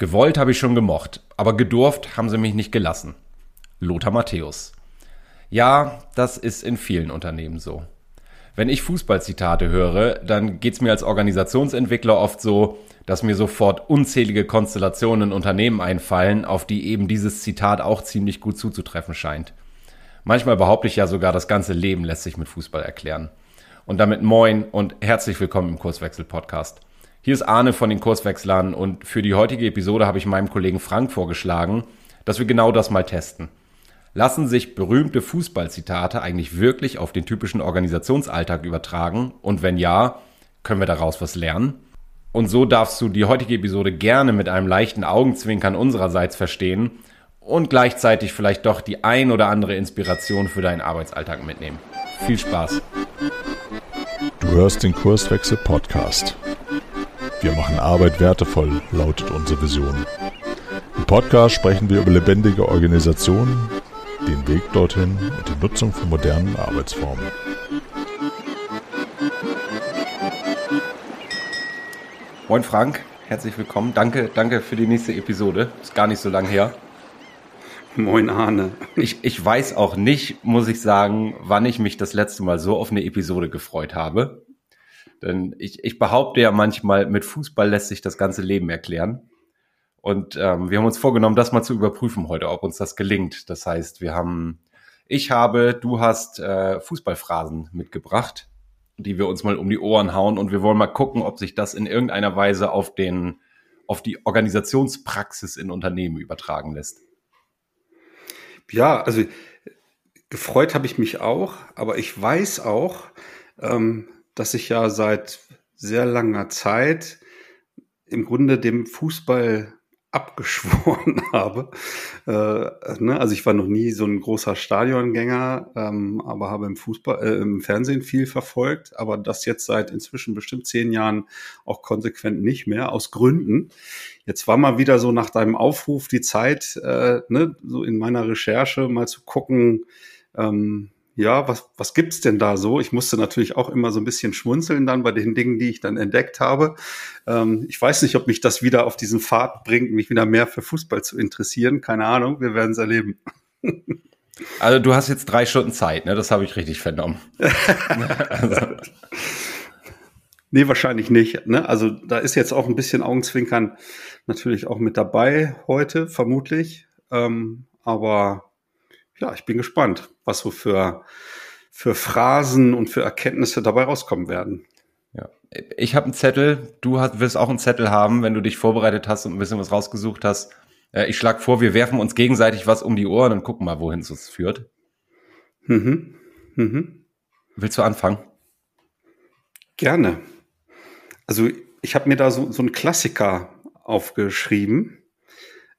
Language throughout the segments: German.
Gewollt habe ich schon gemocht, aber gedurft haben sie mich nicht gelassen. Lothar Matthäus. Ja, das ist in vielen Unternehmen so. Wenn ich Fußballzitate höre, dann geht's mir als Organisationsentwickler oft so, dass mir sofort unzählige Konstellationen in Unternehmen einfallen, auf die eben dieses Zitat auch ziemlich gut zuzutreffen scheint. Manchmal behaupte ich ja sogar, das ganze Leben lässt sich mit Fußball erklären. Und damit moin und herzlich willkommen im Kurswechsel-Podcast. Hier ist Arne von den Kurswechslern und für die heutige Episode habe ich meinem Kollegen Frank vorgeschlagen, dass wir genau das mal testen. Lassen sich berühmte Fußballzitate eigentlich wirklich auf den typischen Organisationsalltag übertragen? Und wenn ja, können wir daraus was lernen? Und so darfst du die heutige Episode gerne mit einem leichten Augenzwinkern unsererseits verstehen und gleichzeitig vielleicht doch die ein oder andere Inspiration für deinen Arbeitsalltag mitnehmen. Viel Spaß! Du hörst den Kurswechsel Podcast. Wir machen Arbeit wertevoll, lautet unsere Vision. Im Podcast sprechen wir über lebendige Organisationen, den Weg dorthin und die Nutzung von modernen Arbeitsformen. Moin Frank, herzlich willkommen. Danke, danke für die nächste Episode. Ist gar nicht so lang her. Moin Arne. Ich, ich weiß auch nicht, muss ich sagen, wann ich mich das letzte Mal so auf eine Episode gefreut habe. Denn ich, ich behaupte ja manchmal, mit Fußball lässt sich das ganze Leben erklären. Und ähm, wir haben uns vorgenommen, das mal zu überprüfen heute, ob uns das gelingt. Das heißt, wir haben, ich habe, du hast äh, Fußballphrasen mitgebracht, die wir uns mal um die Ohren hauen und wir wollen mal gucken, ob sich das in irgendeiner Weise auf den, auf die Organisationspraxis in Unternehmen übertragen lässt. Ja, also gefreut habe ich mich auch, aber ich weiß auch, ähm, dass ich ja seit sehr langer Zeit im Grunde dem Fußball abgeschworen habe. Äh, ne? Also ich war noch nie so ein großer Stadiongänger, ähm, aber habe im Fußball, äh, im Fernsehen viel verfolgt, aber das jetzt seit inzwischen bestimmt zehn Jahren auch konsequent nicht mehr, aus Gründen. Jetzt war mal wieder so nach deinem Aufruf die Zeit, äh, ne, so in meiner Recherche mal zu gucken, ähm, ja, was, was gibt's denn da so? Ich musste natürlich auch immer so ein bisschen schmunzeln dann bei den Dingen, die ich dann entdeckt habe. Ähm, ich weiß nicht, ob mich das wieder auf diesen Pfad bringt, mich wieder mehr für Fußball zu interessieren. Keine Ahnung, wir werden es erleben. Also du hast jetzt drei Stunden Zeit, ne? Das habe ich richtig vernommen. also. Nee, wahrscheinlich nicht. Ne? Also da ist jetzt auch ein bisschen Augenzwinkern natürlich auch mit dabei heute, vermutlich. Ähm, aber ja, ich bin gespannt, was so für, für Phrasen und für Erkenntnisse dabei rauskommen werden. Ja. Ich habe einen Zettel, du hast, wirst auch einen Zettel haben, wenn du dich vorbereitet hast und ein bisschen was rausgesucht hast. Äh, ich schlage vor, wir werfen uns gegenseitig was um die Ohren und gucken mal, wohin es uns führt. Mhm. Mhm. Willst du anfangen? Gerne. Also ich habe mir da so, so einen Klassiker aufgeschrieben.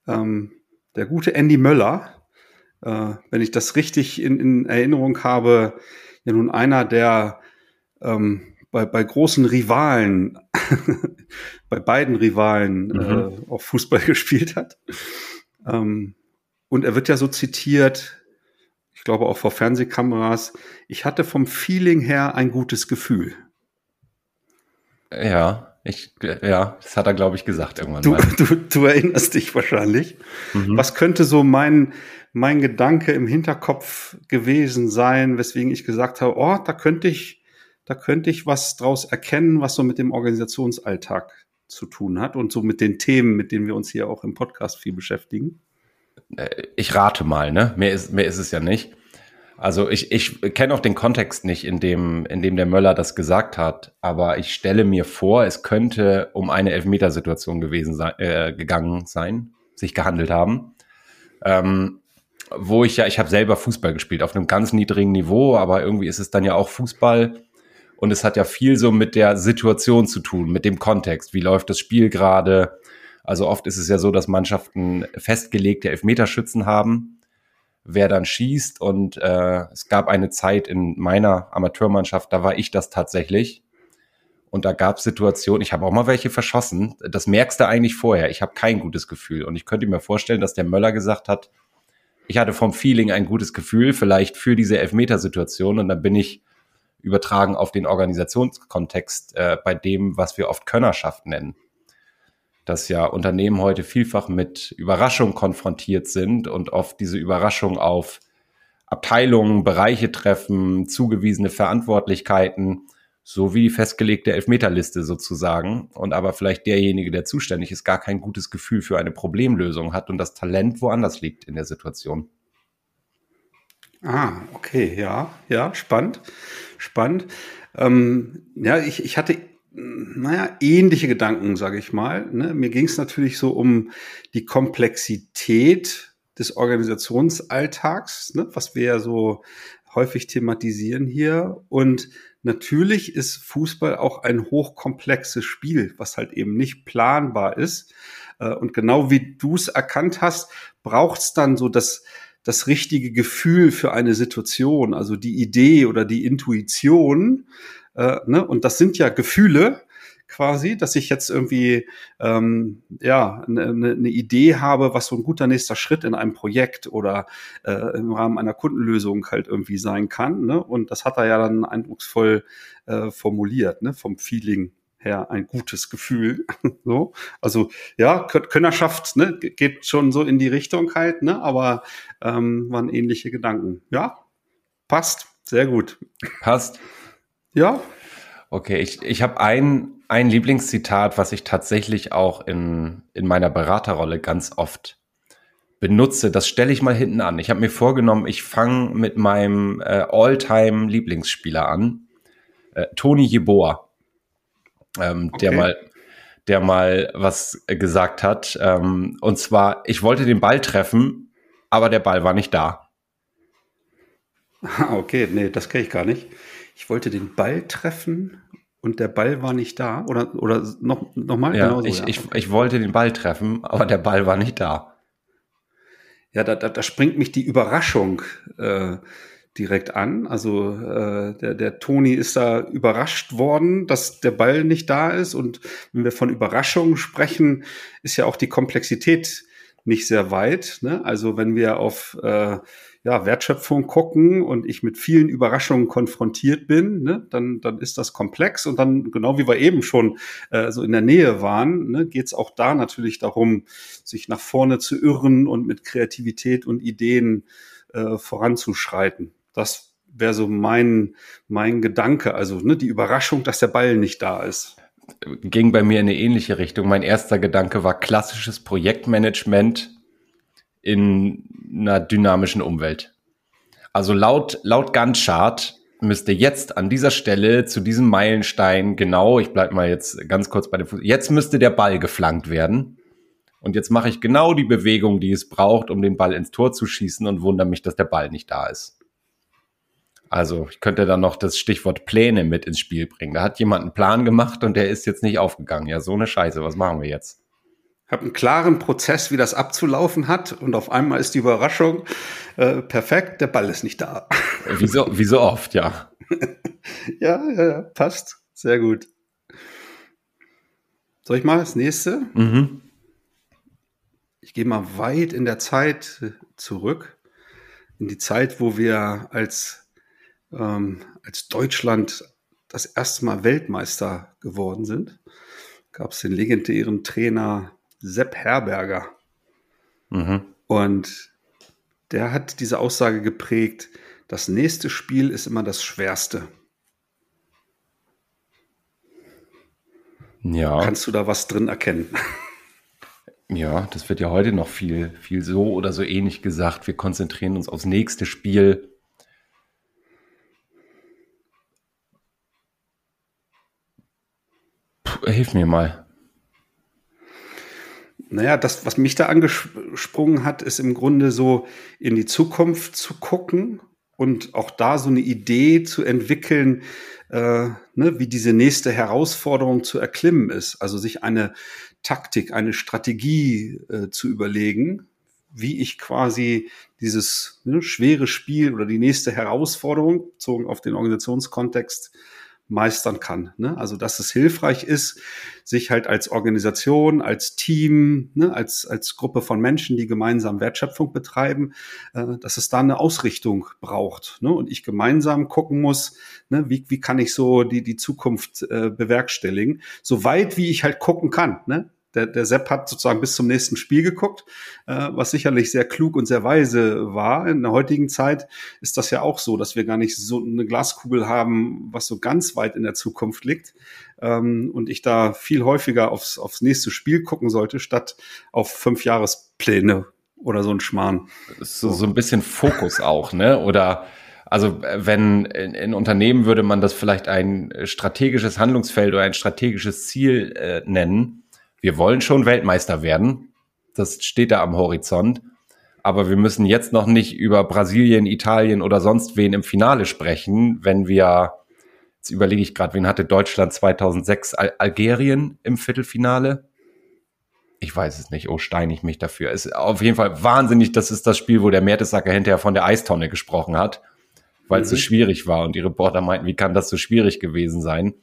Ähm, der gute Andy Möller, äh, wenn ich das richtig in, in, Erinnerung habe, ja nun einer, der ähm, bei, bei großen Rivalen, bei beiden Rivalen mhm. äh, auch Fußball gespielt hat. Ähm, und er wird ja so zitiert, ich glaube auch vor Fernsehkameras, ich hatte vom Feeling her ein gutes Gefühl. Ja. Ich, ja, das hat er, glaube ich, gesagt irgendwann du, mal. Du, du erinnerst dich wahrscheinlich. Mhm. Was könnte so mein, mein Gedanke im Hinterkopf gewesen sein, weswegen ich gesagt habe, oh, da könnte ich, da könnte ich was draus erkennen, was so mit dem Organisationsalltag zu tun hat und so mit den Themen, mit denen wir uns hier auch im Podcast viel beschäftigen? Äh, ich rate mal, ne? Mehr ist, mehr ist es ja nicht. Also ich, ich kenne auch den Kontext nicht, in dem, in dem der Möller das gesagt hat, aber ich stelle mir vor, es könnte um eine Elfmetersituation gewesen sein, äh, gegangen sein, sich gehandelt haben. Ähm, wo ich ja, ich habe selber Fußball gespielt auf einem ganz niedrigen Niveau, aber irgendwie ist es dann ja auch Fußball und es hat ja viel so mit der Situation zu tun, mit dem Kontext. Wie läuft das Spiel gerade? Also oft ist es ja so, dass Mannschaften festgelegte Elfmeterschützen haben wer dann schießt. Und äh, es gab eine Zeit in meiner Amateurmannschaft, da war ich das tatsächlich. Und da gab es Situationen, ich habe auch mal welche verschossen. Das merkst du eigentlich vorher. Ich habe kein gutes Gefühl. Und ich könnte mir vorstellen, dass der Möller gesagt hat, ich hatte vom Feeling ein gutes Gefühl, vielleicht für diese Elfmetersituation. Und dann bin ich übertragen auf den Organisationskontext äh, bei dem, was wir oft Könnerschaft nennen. Dass ja Unternehmen heute vielfach mit Überraschungen konfrontiert sind und oft diese Überraschung auf Abteilungen, Bereiche treffen, zugewiesene Verantwortlichkeiten, so wie die festgelegte Elfmeterliste sozusagen. Und aber vielleicht derjenige, der zuständig ist, gar kein gutes Gefühl für eine Problemlösung hat und das Talent woanders liegt in der Situation. Ah, okay, ja, ja, spannend, spannend. Ähm, ja, ich, ich hatte, naja, ähnliche Gedanken, sage ich mal. Ne? Mir ging es natürlich so um die Komplexität des Organisationsalltags, ne? was wir ja so häufig thematisieren hier. Und natürlich ist Fußball auch ein hochkomplexes Spiel, was halt eben nicht planbar ist. Äh, und genau wie du es erkannt hast, braucht es dann so das das richtige Gefühl für eine Situation, also die Idee oder die Intuition. Äh, ne? Und das sind ja Gefühle quasi, dass ich jetzt irgendwie ähm, ja eine ne, ne Idee habe, was so ein guter nächster Schritt in einem Projekt oder äh, im Rahmen einer Kundenlösung halt irgendwie sein kann. Ne? Und das hat er ja dann eindrucksvoll äh, formuliert, ne? vom Feeling her ein gutes Gefühl. so, also ja, Könnerschaft ne, geht schon so in die Richtung halt, ne, aber ähm, waren ähnliche Gedanken. Ja, passt, sehr gut. Passt. Ja. Okay, ich, ich habe ein, ein Lieblingszitat, was ich tatsächlich auch in, in meiner Beraterrolle ganz oft benutze. Das stelle ich mal hinten an. Ich habe mir vorgenommen, ich fange mit meinem äh, All-Time-Lieblingsspieler an, äh, Toni Jeboa ähm, okay. der mal der mal was gesagt hat. Ähm, und zwar, ich wollte den Ball treffen, aber der Ball war nicht da. Okay, nee, das kenne ich gar nicht. Ich wollte den Ball treffen und der Ball war nicht da. Oder, oder noch, noch mal? Ja, Genauso, ich, ja. Ich, ich wollte den Ball treffen, aber der Ball war nicht da. Ja, da, da, da springt mich die Überraschung äh, direkt an. Also äh, der, der Toni ist da überrascht worden, dass der Ball nicht da ist. Und wenn wir von Überraschungen sprechen, ist ja auch die Komplexität nicht sehr weit. Ne? Also wenn wir auf äh, ja, Wertschöpfung gucken und ich mit vielen Überraschungen konfrontiert bin, ne, dann, dann ist das komplex und dann, genau wie wir eben schon äh, so in der Nähe waren, ne, geht es auch da natürlich darum, sich nach vorne zu irren und mit Kreativität und Ideen äh, voranzuschreiten. Das wäre so mein, mein Gedanke. Also ne, die Überraschung, dass der Ball nicht da ist. Ging bei mir in eine ähnliche Richtung. Mein erster Gedanke war klassisches Projektmanagement in einer dynamischen Umwelt. Also laut, laut Gantt-Chart müsste jetzt an dieser Stelle zu diesem Meilenstein genau, ich bleib mal jetzt ganz kurz bei dem Fuß, jetzt müsste der Ball geflankt werden. Und jetzt mache ich genau die Bewegung, die es braucht, um den Ball ins Tor zu schießen und wundere mich, dass der Ball nicht da ist. Also ich könnte dann noch das Stichwort Pläne mit ins Spiel bringen. Da hat jemand einen Plan gemacht und der ist jetzt nicht aufgegangen. Ja, so eine Scheiße. Was machen wir jetzt? Ich habe einen klaren Prozess, wie das abzulaufen hat und auf einmal ist die Überraschung äh, perfekt, der Ball ist nicht da. Wie so, wie so oft, ja. ja, ja, passt. Sehr gut. Soll ich mal das nächste? Mhm. Ich gehe mal weit in der Zeit zurück. In die Zeit, wo wir als ähm, als Deutschland das erste Mal Weltmeister geworden sind, gab es den legendären Trainer Sepp Herberger. Mhm. Und der hat diese Aussage geprägt, das nächste Spiel ist immer das schwerste. Ja. Kannst du da was drin erkennen? Ja, das wird ja heute noch viel, viel so oder so ähnlich gesagt. Wir konzentrieren uns aufs nächste Spiel. hilf mir mal. Naja, das, was mich da angesprungen hat, ist im Grunde so in die Zukunft zu gucken und auch da so eine Idee zu entwickeln, äh, ne, wie diese nächste Herausforderung zu erklimmen ist. Also sich eine Taktik, eine Strategie äh, zu überlegen, wie ich quasi dieses ne, schwere Spiel oder die nächste Herausforderung bezogen auf den Organisationskontext meistern kann. Ne? Also dass es hilfreich ist, sich halt als Organisation, als Team, ne, als, als Gruppe von Menschen, die gemeinsam Wertschöpfung betreiben, äh, dass es da eine Ausrichtung braucht. Ne? Und ich gemeinsam gucken muss, ne, wie, wie kann ich so die, die Zukunft äh, bewerkstelligen, so weit wie ich halt gucken kann. Ne? Der, der Sepp hat sozusagen bis zum nächsten Spiel geguckt, äh, was sicherlich sehr klug und sehr weise war. In der heutigen Zeit ist das ja auch so, dass wir gar nicht so eine Glaskugel haben, was so ganz weit in der Zukunft liegt. Ähm, und ich da viel häufiger aufs, aufs nächste Spiel gucken sollte, statt auf fünf Jahrespläne oder so ein Schmarrn. So, so ein bisschen Fokus auch, ne? Oder also wenn in, in Unternehmen würde man das vielleicht ein strategisches Handlungsfeld oder ein strategisches Ziel äh, nennen. Wir wollen schon Weltmeister werden. Das steht da am Horizont. Aber wir müssen jetzt noch nicht über Brasilien, Italien oder sonst wen im Finale sprechen, wenn wir, jetzt überlege ich gerade, wen hatte Deutschland 2006, Al Algerien im Viertelfinale? Ich weiß es nicht, oh, steine ich mich dafür. Ist auf jeden Fall wahnsinnig, das ist das Spiel, wo der Mertesacker hinterher von der Eistonne gesprochen hat weil es mhm. so schwierig war. Und die Reporter meinten, wie kann das so schwierig gewesen sein?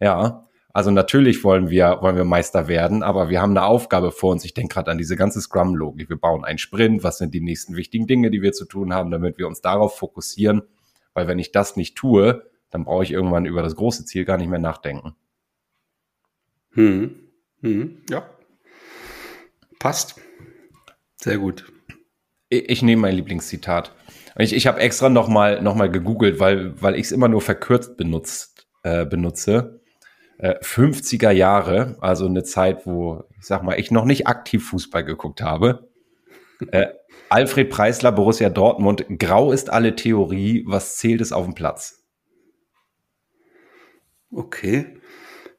Ja, also natürlich wollen wir, wollen wir Meister werden, aber wir haben eine Aufgabe vor uns. Ich denke gerade an diese ganze Scrum-Logik. Wir bauen einen Sprint. Was sind die nächsten wichtigen Dinge, die wir zu tun haben, damit wir uns darauf fokussieren? Weil wenn ich das nicht tue, dann brauche ich irgendwann über das große Ziel gar nicht mehr nachdenken. Hm. Hm. Ja. Passt. Sehr gut. Ich, ich nehme mein Lieblingszitat. Ich, ich habe extra nochmal noch mal gegoogelt, weil, weil ich es immer nur verkürzt benutzt, äh, benutze. Äh, 50er Jahre, also eine Zeit, wo, ich sag mal, ich noch nicht aktiv Fußball geguckt habe. Äh, Alfred Preisler, Borussia Dortmund, grau ist alle Theorie, was zählt es auf dem Platz? Okay.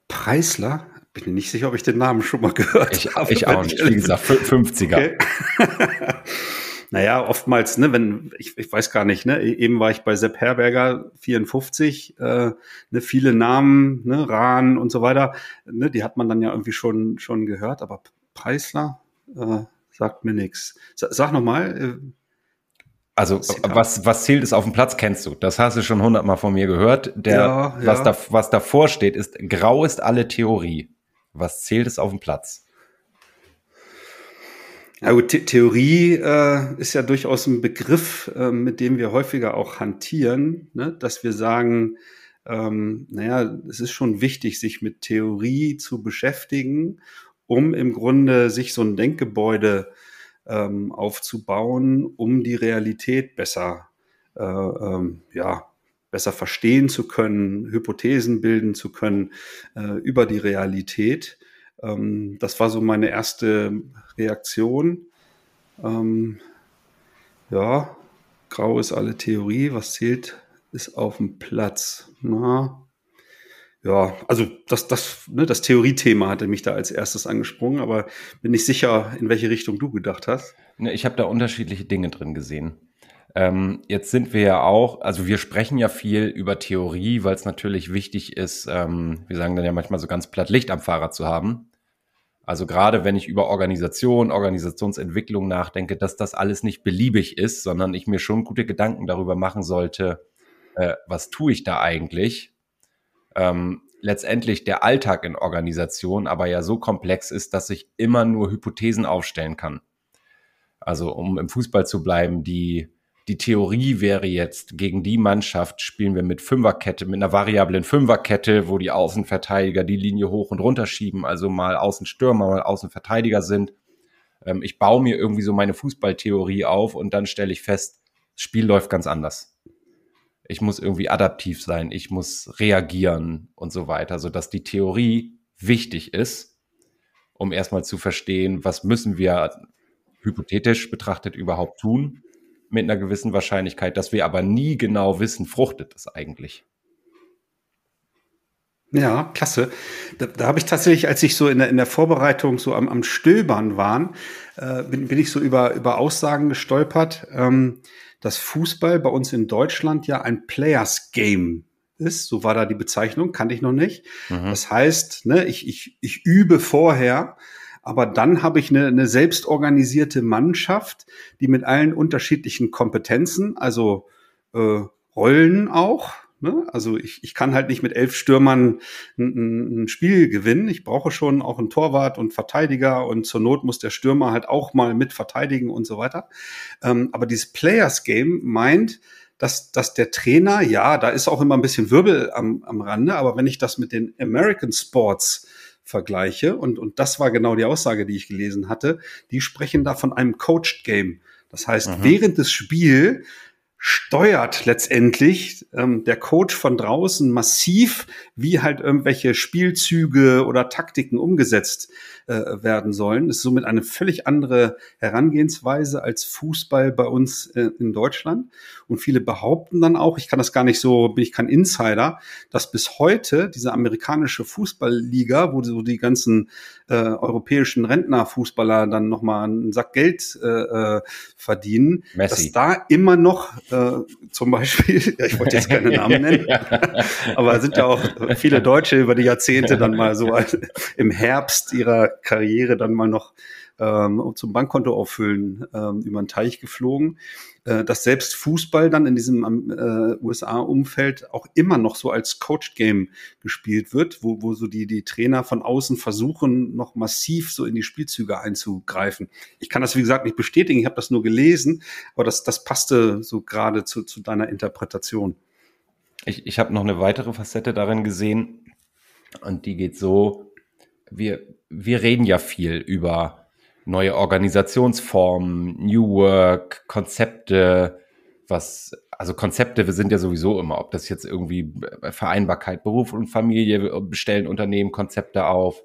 Preisler? Bin nicht sicher, ob ich den Namen schon mal gehört ich, habe. Ich auch nicht, wie gesagt, 50er. Okay. Naja, oftmals, ne, wenn, ich, ich weiß gar nicht, ne, e-, eben war ich bei Sepp Herberger 54, äh, ne, viele Namen, ne, Rahn und so weiter, ne, die hat man dann ja irgendwie schon, schon gehört, aber Preisler äh, sagt mir nichts. Sag nochmal. Äh, also was, was zählt es auf dem Platz, kennst du. Das hast du schon hundertmal von mir gehört. Der, ja, ja. Was, da, was davor steht, ist, grau ist alle Theorie. Was zählt es auf dem Platz? Ja gut, The Theorie äh, ist ja durchaus ein Begriff, äh, mit dem wir häufiger auch hantieren, ne? dass wir sagen, ähm, naja, es ist schon wichtig, sich mit Theorie zu beschäftigen, um im Grunde sich so ein Denkgebäude ähm, aufzubauen, um die Realität besser, äh, ähm, ja, besser verstehen zu können, Hypothesen bilden zu können äh, über die Realität. Ähm, das war so meine erste Reaktion. Ähm, ja, grau ist alle Theorie, was zählt, ist auf dem Platz. Na, ja, also das, das, ne, das Theoriethema hatte mich da als erstes angesprungen, aber bin nicht sicher, in welche Richtung du gedacht hast. Ne, ich habe da unterschiedliche Dinge drin gesehen. Ähm, jetzt sind wir ja auch, also wir sprechen ja viel über Theorie, weil es natürlich wichtig ist, ähm, wir sagen dann ja manchmal so ganz platt Licht am Fahrer zu haben. Also gerade wenn ich über Organisation, Organisationsentwicklung nachdenke, dass das alles nicht beliebig ist, sondern ich mir schon gute Gedanken darüber machen sollte, äh, was tue ich da eigentlich? Ähm, letztendlich der Alltag in Organisation aber ja so komplex ist, dass ich immer nur Hypothesen aufstellen kann. Also um im Fußball zu bleiben, die die Theorie wäre jetzt, gegen die Mannschaft spielen wir mit Fünferkette, mit einer variablen Fünferkette, wo die Außenverteidiger die Linie hoch und runter schieben, also mal Außenstürmer, mal Außenverteidiger sind. Ähm, ich baue mir irgendwie so meine Fußballtheorie auf und dann stelle ich fest, das Spiel läuft ganz anders. Ich muss irgendwie adaptiv sein, ich muss reagieren und so weiter, sodass die Theorie wichtig ist, um erstmal zu verstehen, was müssen wir hypothetisch betrachtet überhaupt tun mit einer gewissen Wahrscheinlichkeit, dass wir aber nie genau wissen, fruchtet das eigentlich. Ja, klasse. Da, da habe ich tatsächlich, als ich so in der, in der Vorbereitung so am, am Stöbern war, äh, bin, bin ich so über, über Aussagen gestolpert, ähm, dass Fußball bei uns in Deutschland ja ein Players Game ist. So war da die Bezeichnung, kannte ich noch nicht. Mhm. Das heißt, ne, ich, ich, ich übe vorher aber dann habe ich eine, eine selbstorganisierte Mannschaft, die mit allen unterschiedlichen Kompetenzen, also äh, Rollen auch, Ne? Also ich, ich kann halt nicht mit elf Stürmern ein, ein, Spiel gewinnen. Ich brauche schon auch einen Torwart und Verteidiger und zur Not muss der Stürmer halt auch mal mit verteidigen und so weiter. Ähm, aber dieses Players Game meint, dass, dass der Trainer, ja, da ist auch immer ein bisschen Wirbel am, am Rande, aber wenn ich das mit den American Sports vergleiche, und, und das war genau die Aussage, die ich gelesen hatte, die sprechen da von einem Coached Game. Das heißt, mhm. während des Spiels steuert letztendlich ähm, der Coach von draußen massiv, wie halt irgendwelche Spielzüge oder Taktiken umgesetzt äh, werden sollen. Das ist somit eine völlig andere Herangehensweise als Fußball bei uns äh, in Deutschland. Und viele behaupten dann auch, ich kann das gar nicht so, bin ich kein Insider, dass bis heute diese amerikanische Fußballliga, wo so die ganzen äh, europäischen Rentnerfußballer dann nochmal einen Sack Geld äh, äh, verdienen, Messi. dass da immer noch äh, zum Beispiel, ja, ich wollte jetzt keine Namen nennen, aber sind ja auch viele Deutsche über die Jahrzehnte dann mal so im Herbst ihrer Karriere dann mal noch ähm, zum Bankkonto auffüllen ähm, über den Teich geflogen, dass selbst Fußball dann in diesem äh, USA-Umfeld auch immer noch so als Coach-Game gespielt wird, wo, wo so die, die Trainer von außen versuchen, noch massiv so in die Spielzüge einzugreifen. Ich kann das, wie gesagt, nicht bestätigen, ich habe das nur gelesen, aber das, das passte so gerade zu, zu deiner Interpretation. Ich, ich habe noch eine weitere Facette darin gesehen und die geht so, wir, wir reden ja viel über neue Organisationsformen, New Work, Konzepte, was, also Konzepte, wir sind ja sowieso immer, ob das jetzt irgendwie Vereinbarkeit, Beruf und Familie, bestellen Unternehmen Konzepte auf,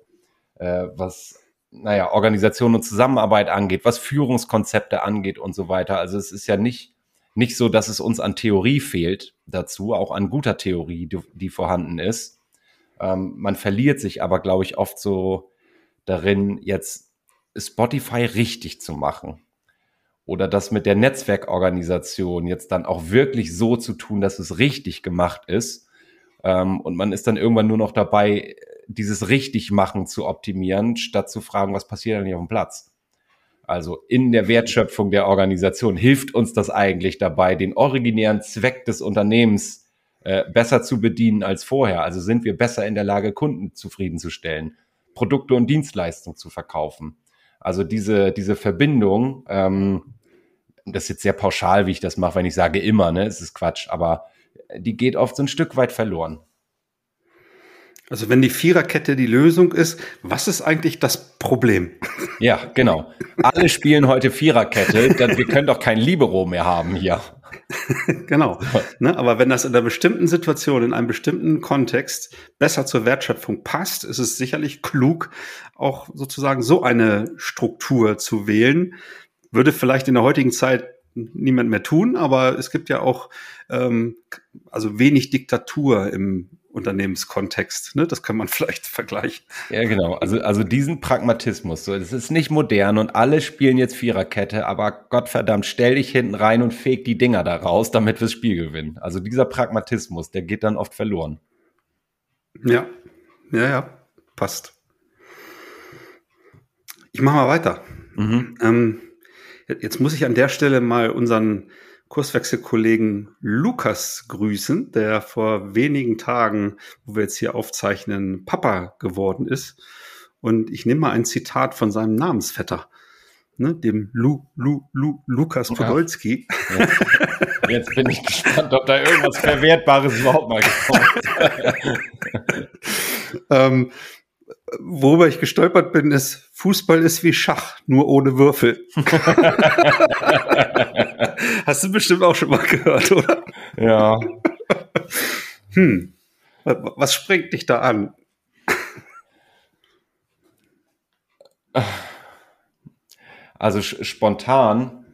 äh, was, naja, Organisation und Zusammenarbeit angeht, was Führungskonzepte angeht und so weiter. Also es ist ja nicht, nicht so, dass es uns an Theorie fehlt dazu, auch an guter Theorie, die, die vorhanden ist. Ähm, man verliert sich aber, glaube ich, oft so darin, jetzt Spotify richtig zu machen. Oder das mit der Netzwerkorganisation jetzt dann auch wirklich so zu tun, dass es richtig gemacht ist. Ähm, und man ist dann irgendwann nur noch dabei, dieses Richtigmachen zu optimieren, statt zu fragen, was passiert eigentlich auf dem Platz. Also in der Wertschöpfung der Organisation hilft uns das eigentlich dabei, den originären Zweck des Unternehmens äh, besser zu bedienen als vorher. Also sind wir besser in der Lage, Kunden zufriedenzustellen. Produkte und Dienstleistungen zu verkaufen. Also diese, diese Verbindung, ähm, das ist jetzt sehr pauschal, wie ich das mache, wenn ich sage immer, ne, es ist Quatsch, aber die geht oft so ein Stück weit verloren. Also wenn die Viererkette die Lösung ist, was ist eigentlich das Problem? Ja, genau. Alle spielen heute Viererkette, dann wir können doch kein Libero mehr haben hier. genau. Ne, aber wenn das in einer bestimmten Situation, in einem bestimmten Kontext besser zur Wertschöpfung passt, ist es sicherlich klug, auch sozusagen so eine Struktur zu wählen. Würde vielleicht in der heutigen Zeit niemand mehr tun, aber es gibt ja auch ähm, also wenig Diktatur im Unternehmenskontext. Ne? Das kann man vielleicht vergleichen. Ja, genau. Also, also diesen Pragmatismus. So, das ist nicht modern und alle spielen jetzt Viererkette, aber Gottverdammt, stell dich hinten rein und feg die Dinger da raus, damit wir das Spiel gewinnen. Also dieser Pragmatismus, der geht dann oft verloren. Ja, ja, ja, passt. Ich mache mal weiter. Mhm. Ähm, jetzt muss ich an der Stelle mal unseren Kurswechselkollegen Lukas grüßen, der vor wenigen Tagen, wo wir jetzt hier aufzeichnen, Papa geworden ist. Und ich nehme mal ein Zitat von seinem Namensvetter, ne, dem Lu, Lu, Lu, Lukas Podolski. Ja. Jetzt bin ich gespannt, ob da irgendwas Verwertbares überhaupt mal kommt. ähm, worüber ich gestolpert bin, ist, Fußball ist wie Schach, nur ohne Würfel. Hast du bestimmt auch schon mal gehört, oder? Ja. hm. Was springt dich da an? Also spontan,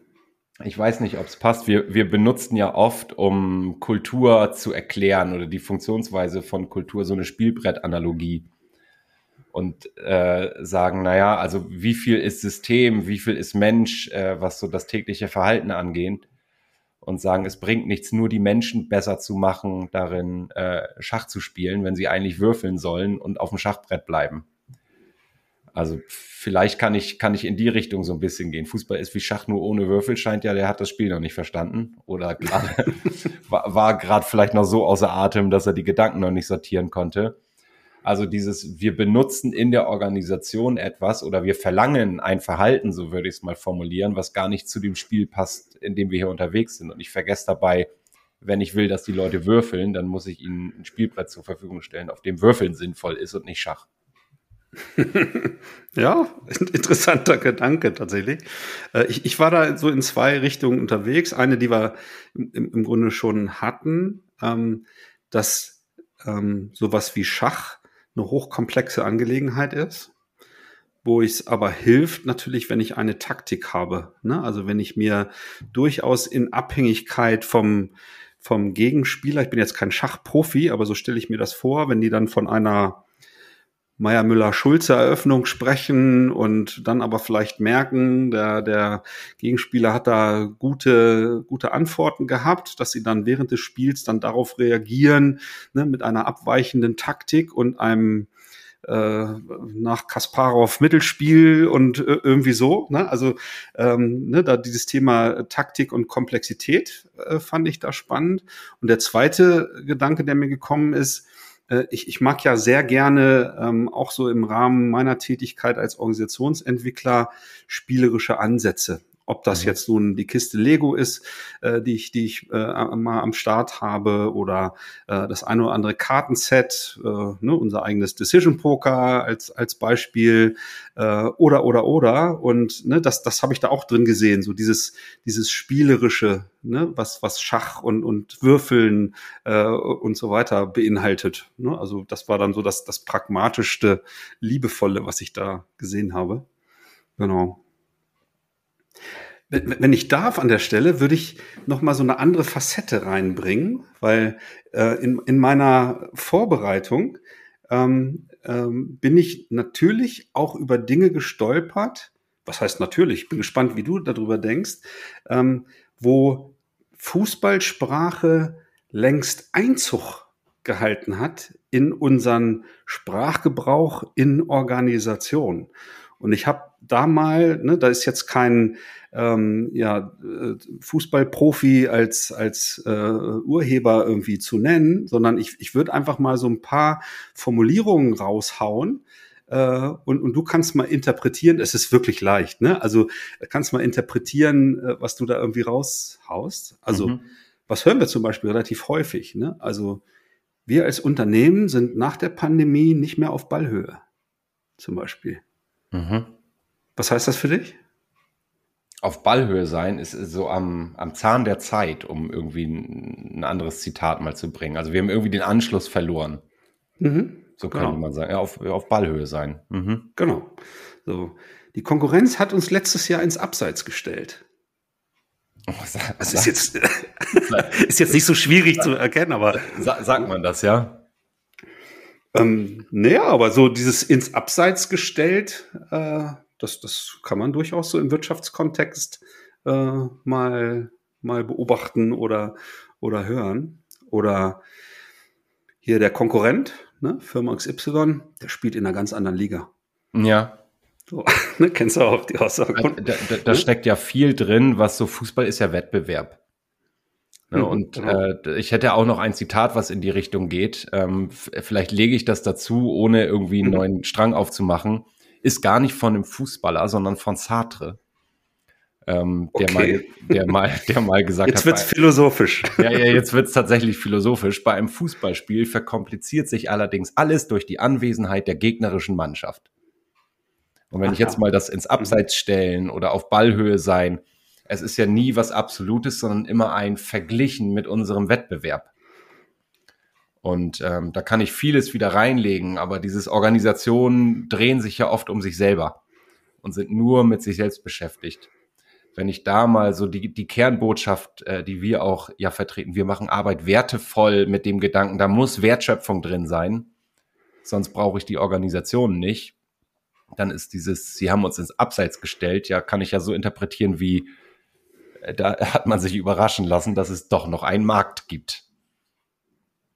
ich weiß nicht, ob es passt. Wir, wir benutzen ja oft, um Kultur zu erklären oder die Funktionsweise von Kultur, so eine Spielbrettanalogie und äh, sagen, naja, also wie viel ist System, wie viel ist Mensch, äh, was so das tägliche Verhalten angeht und sagen, es bringt nichts, nur die Menschen besser zu machen, darin äh, Schach zu spielen, wenn sie eigentlich würfeln sollen und auf dem Schachbrett bleiben. Also vielleicht kann ich, kann ich in die Richtung so ein bisschen gehen. Fußball ist wie Schach nur ohne Würfel, scheint ja, der hat das Spiel noch nicht verstanden. Oder grad, war, war gerade vielleicht noch so außer Atem, dass er die Gedanken noch nicht sortieren konnte. Also dieses, wir benutzen in der Organisation etwas oder wir verlangen ein Verhalten, so würde ich es mal formulieren, was gar nicht zu dem Spiel passt, in dem wir hier unterwegs sind. Und ich vergesse dabei, wenn ich will, dass die Leute würfeln, dann muss ich ihnen ein Spielbrett zur Verfügung stellen, auf dem Würfeln sinnvoll ist und nicht Schach. ja, interessanter Gedanke tatsächlich. Äh, ich, ich war da so in zwei Richtungen unterwegs. Eine, die wir im, im Grunde schon hatten, ähm, dass ähm, sowas wie Schach eine hochkomplexe Angelegenheit ist, wo es aber hilft natürlich, wenn ich eine Taktik habe. Ne? Also wenn ich mir durchaus in Abhängigkeit vom vom Gegenspieler, ich bin jetzt kein Schachprofi, aber so stelle ich mir das vor, wenn die dann von einer Meier Müller-Schulze Eröffnung sprechen und dann aber vielleicht merken, der, der Gegenspieler hat da gute, gute Antworten gehabt, dass sie dann während des Spiels dann darauf reagieren, ne, mit einer abweichenden Taktik und einem äh, nach Kasparov Mittelspiel und äh, irgendwie so. Ne? Also ähm, ne, da dieses Thema Taktik und Komplexität äh, fand ich da spannend. Und der zweite Gedanke, der mir gekommen ist, ich, ich mag ja sehr gerne ähm, auch so im Rahmen meiner Tätigkeit als Organisationsentwickler spielerische Ansätze. Ob das mhm. jetzt nun die Kiste Lego ist, äh, die ich, die ich äh, mal am Start habe, oder äh, das eine oder andere Kartenset, äh, ne, unser eigenes Decision Poker als als Beispiel, äh, oder oder oder. Und ne, das das habe ich da auch drin gesehen, so dieses dieses spielerische, ne, was was Schach und und Würfeln äh, und so weiter beinhaltet. Ne? Also das war dann so das das pragmatischste, liebevolle, was ich da gesehen habe. Genau. Wenn ich darf an der Stelle, würde ich noch mal so eine andere Facette reinbringen, weil äh, in, in meiner Vorbereitung ähm, ähm, bin ich natürlich auch über Dinge gestolpert. Was heißt natürlich? Ich bin gespannt, wie du darüber denkst, ähm, wo Fußballsprache längst Einzug gehalten hat in unseren Sprachgebrauch in Organisationen. Und ich habe da mal, ne, da ist jetzt kein ähm, ja, äh, Fußballprofi als, als äh, Urheber irgendwie zu nennen, sondern ich, ich würde einfach mal so ein paar Formulierungen raushauen, äh, und, und du kannst mal interpretieren, es ist wirklich leicht, ne? Also kannst mal interpretieren, äh, was du da irgendwie raushaust. Also, mhm. was hören wir zum Beispiel relativ häufig, ne? Also, wir als Unternehmen sind nach der Pandemie nicht mehr auf Ballhöhe, zum Beispiel. Mhm. Was heißt das für dich? Auf Ballhöhe sein ist so am, am Zahn der Zeit, um irgendwie ein, ein anderes Zitat mal zu bringen. Also wir haben irgendwie den Anschluss verloren. Mhm. So könnte genau. man sagen. Ja, auf, auf Ballhöhe sein. Mhm. Genau. So. Die Konkurrenz hat uns letztes Jahr ins Abseits gestellt. Oh, sag, das ist jetzt, ist jetzt nicht so schwierig zu erkennen, aber. sagt man das, ja? Ähm, naja, aber so dieses ins Abseits gestellt, äh, das, das kann man durchaus so im Wirtschaftskontext äh, mal, mal beobachten oder, oder hören. Oder hier der Konkurrent, ne, Firma XY, der spielt in einer ganz anderen Liga. Ja. So, ne, kennst du auch die Aussage? Da, da, da, steckt ja viel drin, was so Fußball ist ja Wettbewerb. Ne, mhm, und genau. äh, ich hätte auch noch ein Zitat, was in die Richtung geht. Ähm, vielleicht lege ich das dazu, ohne irgendwie einen mhm. neuen Strang aufzumachen. Ist gar nicht von einem Fußballer, sondern von Sartre. Ähm, okay. der, mal, der, mal, der mal gesagt jetzt hat. Jetzt wird's bei, philosophisch. Ja, ja, jetzt wird's tatsächlich philosophisch. Bei einem Fußballspiel verkompliziert sich allerdings alles durch die Anwesenheit der gegnerischen Mannschaft. Und wenn Aha. ich jetzt mal das ins Abseits stellen oder auf Ballhöhe sein, es ist ja nie was Absolutes, sondern immer ein Verglichen mit unserem Wettbewerb. Und ähm, da kann ich vieles wieder reinlegen, aber dieses Organisationen drehen sich ja oft um sich selber und sind nur mit sich selbst beschäftigt. Wenn ich da mal so die, die Kernbotschaft, äh, die wir auch ja vertreten, wir machen Arbeit wertevoll mit dem Gedanken, da muss Wertschöpfung drin sein, sonst brauche ich die Organisation nicht. Dann ist dieses, sie haben uns ins Abseits gestellt, ja, kann ich ja so interpretieren wie, da hat man sich überraschen lassen, dass es doch noch einen Markt gibt,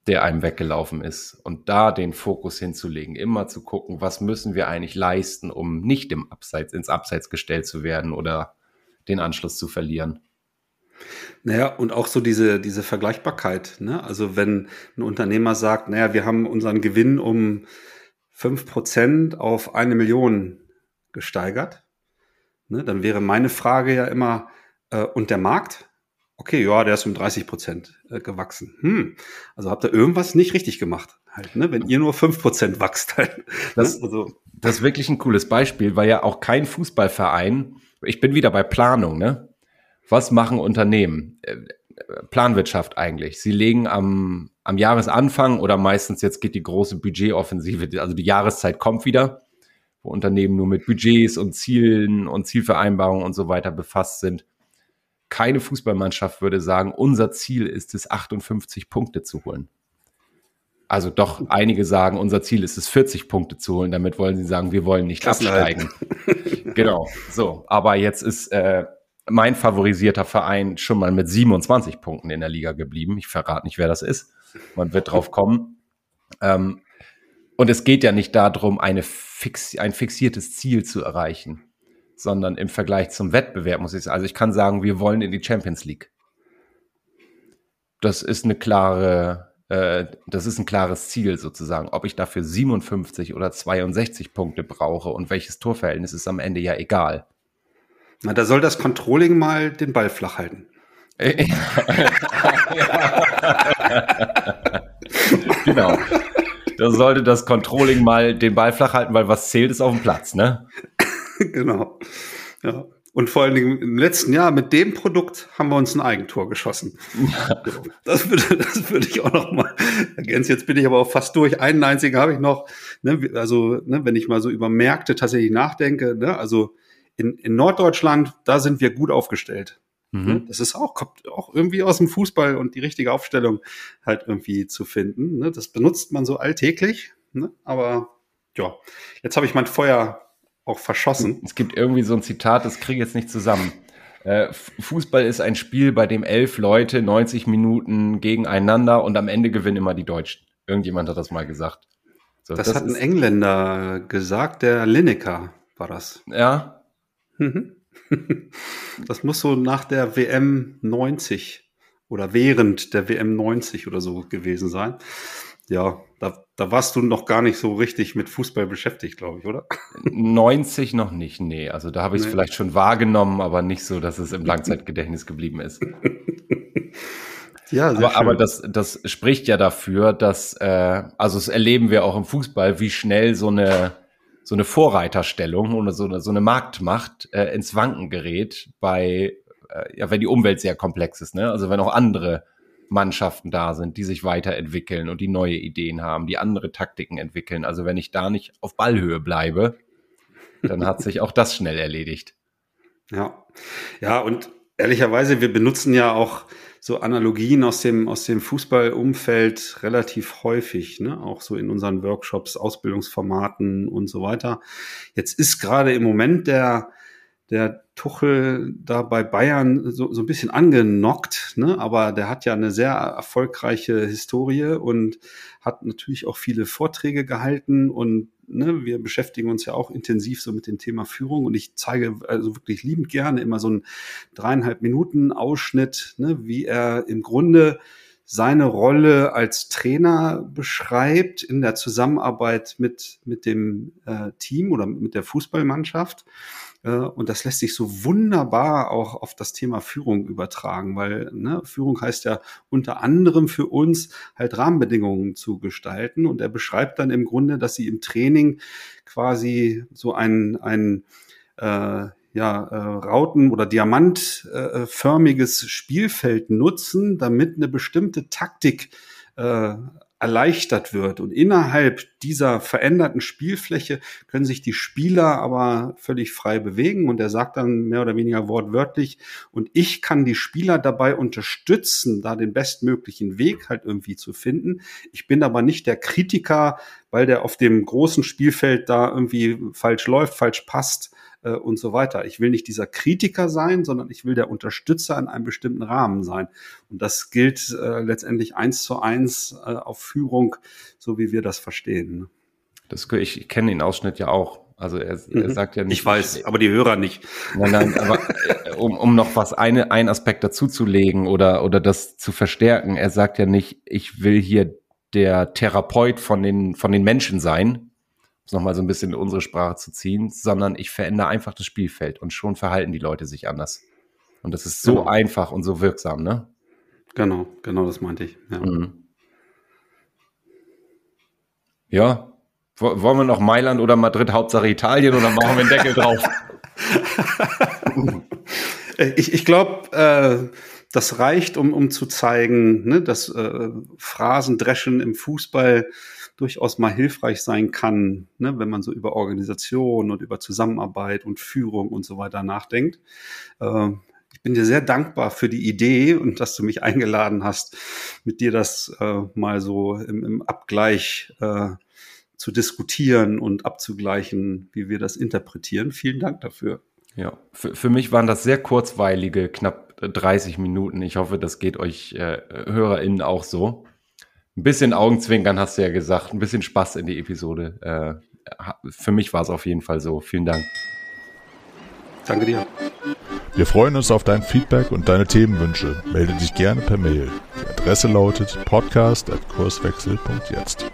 der einem weggelaufen ist. Und da den Fokus hinzulegen, immer zu gucken, was müssen wir eigentlich leisten, um nicht im Abseits, ins Abseits gestellt zu werden oder den Anschluss zu verlieren. Naja, und auch so diese, diese Vergleichbarkeit. Ne? Also wenn ein Unternehmer sagt, naja, wir haben unseren Gewinn um fünf Prozent auf eine Million gesteigert, ne, dann wäre meine Frage ja immer, und der Markt? Okay, ja, der ist um 30 Prozent äh, gewachsen. Hm. Also habt ihr irgendwas nicht richtig gemacht, halt, ne? Wenn ihr nur 5 Prozent wächst halt. Ne? Das, also. das ist wirklich ein cooles Beispiel, weil ja auch kein Fußballverein, ich bin wieder bei Planung, ne? Was machen Unternehmen? Äh, Planwirtschaft eigentlich. Sie legen am, am Jahresanfang oder meistens jetzt geht die große Budgetoffensive, also die Jahreszeit kommt wieder, wo Unternehmen nur mit Budgets und Zielen und Zielvereinbarungen und so weiter befasst sind keine Fußballmannschaft würde sagen, unser Ziel ist es, 58 Punkte zu holen. Also doch, einige sagen, unser Ziel ist es, 40 Punkte zu holen. Damit wollen sie sagen, wir wollen nicht absteigen. genau, so. Aber jetzt ist äh, mein favorisierter Verein schon mal mit 27 Punkten in der Liga geblieben. Ich verrate nicht, wer das ist. Man wird drauf kommen. Ähm, und es geht ja nicht darum, eine fix, ein fixiertes Ziel zu erreichen sondern im Vergleich zum Wettbewerb muss ich sagen. Also ich kann sagen, wir wollen in die Champions League. Das ist eine klare, äh, das ist ein klares Ziel sozusagen. Ob ich dafür 57 oder 62 Punkte brauche und welches Torverhältnis ist am Ende ja egal. Na, da soll das Controlling mal den Ball flach halten. genau. Da sollte das Controlling mal den Ball flach halten, weil was zählt ist auf dem Platz, ne? genau. Ja. Und vor allen Dingen im letzten Jahr mit dem Produkt haben wir uns ein Eigentor geschossen. Ja. Das, würde, das würde ich auch noch mal ergänzen. Jetzt bin ich aber auch fast durch. Einen einzigen habe ich noch. Ne, also, ne, wenn ich mal so über Märkte tatsächlich nachdenke, ne, also in, in Norddeutschland, da sind wir gut aufgestellt. Mhm. Ne, das ist auch, kommt auch irgendwie aus dem Fußball und die richtige Aufstellung halt irgendwie zu finden. Ne? Das benutzt man so alltäglich. Ne? Aber ja, jetzt habe ich mein Feuer auch verschossen. Es gibt irgendwie so ein Zitat, das kriege ich jetzt nicht zusammen. Äh, Fußball ist ein Spiel, bei dem elf Leute 90 Minuten gegeneinander und am Ende gewinnen immer die Deutschen. Irgendjemand hat das mal gesagt. So, das, das, hat ein Engländer gesagt, der Lineker war das. Ja. Mhm. Das muss so nach der WM 90 oder während der WM 90 oder so gewesen sein. Ja, da, da warst du noch gar nicht so richtig mit Fußball beschäftigt, glaube ich, oder? 90 noch nicht, nee. Also da habe ich es nee. vielleicht schon wahrgenommen, aber nicht so, dass es im Langzeitgedächtnis geblieben ist. Ja, aber, aber das, das spricht ja dafür, dass, äh, also das erleben wir auch im Fußball, wie schnell so eine, so eine Vorreiterstellung oder so eine, so eine Marktmacht äh, ins Wanken gerät bei, äh, ja, wenn die Umwelt sehr komplex ist, ne? Also wenn auch andere Mannschaften da sind, die sich weiterentwickeln und die neue Ideen haben, die andere Taktiken entwickeln. Also wenn ich da nicht auf Ballhöhe bleibe, dann hat sich auch das schnell erledigt. Ja, ja, und ehrlicherweise, wir benutzen ja auch so Analogien aus dem, aus dem Fußballumfeld relativ häufig, ne? auch so in unseren Workshops, Ausbildungsformaten und so weiter. Jetzt ist gerade im Moment der, der Tuchel da bei Bayern so, so ein bisschen angenockt, ne? aber der hat ja eine sehr erfolgreiche Historie und hat natürlich auch viele Vorträge gehalten und ne, wir beschäftigen uns ja auch intensiv so mit dem Thema Führung und ich zeige also wirklich liebend gerne immer so einen dreieinhalb Minuten Ausschnitt, ne, wie er im Grunde seine Rolle als Trainer beschreibt in der Zusammenarbeit mit, mit dem äh, Team oder mit der Fußballmannschaft und das lässt sich so wunderbar auch auf das Thema Führung übertragen, weil ne, Führung heißt ja unter anderem für uns halt Rahmenbedingungen zu gestalten. Und er beschreibt dann im Grunde, dass sie im Training quasi so ein, ein äh, ja, äh, Rauten- oder Diamantförmiges äh, Spielfeld nutzen, damit eine bestimmte Taktik äh, erleichtert wird. Und innerhalb dieser veränderten Spielfläche können sich die Spieler aber völlig frei bewegen. Und er sagt dann mehr oder weniger wortwörtlich, und ich kann die Spieler dabei unterstützen, da den bestmöglichen Weg halt irgendwie zu finden. Ich bin aber nicht der Kritiker, weil der auf dem großen Spielfeld da irgendwie falsch läuft, falsch passt äh, und so weiter. Ich will nicht dieser Kritiker sein, sondern ich will der Unterstützer in einem bestimmten Rahmen sein. Und das gilt äh, letztendlich eins zu eins äh, auf Führung, so wie wir das verstehen. Ne? Das, ich, ich kenne den Ausschnitt ja auch. Also er, mhm. er sagt ja nicht. Ich weiß, aber die Hörer nicht. Nein, nein, aber äh, um, um noch was eine, ein Aspekt dazuzulegen oder, oder das zu verstärken, er sagt ja nicht, ich will hier der Therapeut von den, von den Menschen sein, es nochmal so ein bisschen in unsere Sprache zu ziehen, sondern ich verändere einfach das Spielfeld und schon verhalten die Leute sich anders. Und das ist so Genau. einfach und so wirksam, ne? Genau, genau das meinte ich. Ja. Mhm. Ja. Wo- Wollen wir noch Mailand oder Madrid, Hauptsache Italien oder machen wir einen Deckel drauf? Äh, Ich, ich glaube, äh, das reicht, um, um zu zeigen, ne, dass äh, Phrasendreschen im Fußball durchaus mal hilfreich sein kann, ne, wenn man so über Organisation und über Zusammenarbeit und Führung und so weiter nachdenkt. Äh, ich bin dir sehr dankbar für die Idee und dass du mich eingeladen hast, mit dir das äh, mal so im, im Abgleich äh, zu diskutieren und abzugleichen, wie wir das interpretieren. Vielen Dank dafür. Ja, für, für mich waren das sehr kurzweilige, knapp 30 Minuten. Ich hoffe, das geht euch äh, HörerInnen auch so. Ein bisschen Augenzwinkern hast du ja gesagt, ein bisschen Spaß in die Episode. Äh, für mich war es auf jeden Fall so. Vielen Dank. Danke dir. Wir freuen uns auf dein Feedback und deine Themenwünsche. Melde dich gerne per Mail. Die Adresse lautet podcast.kurswechsel.jetzt.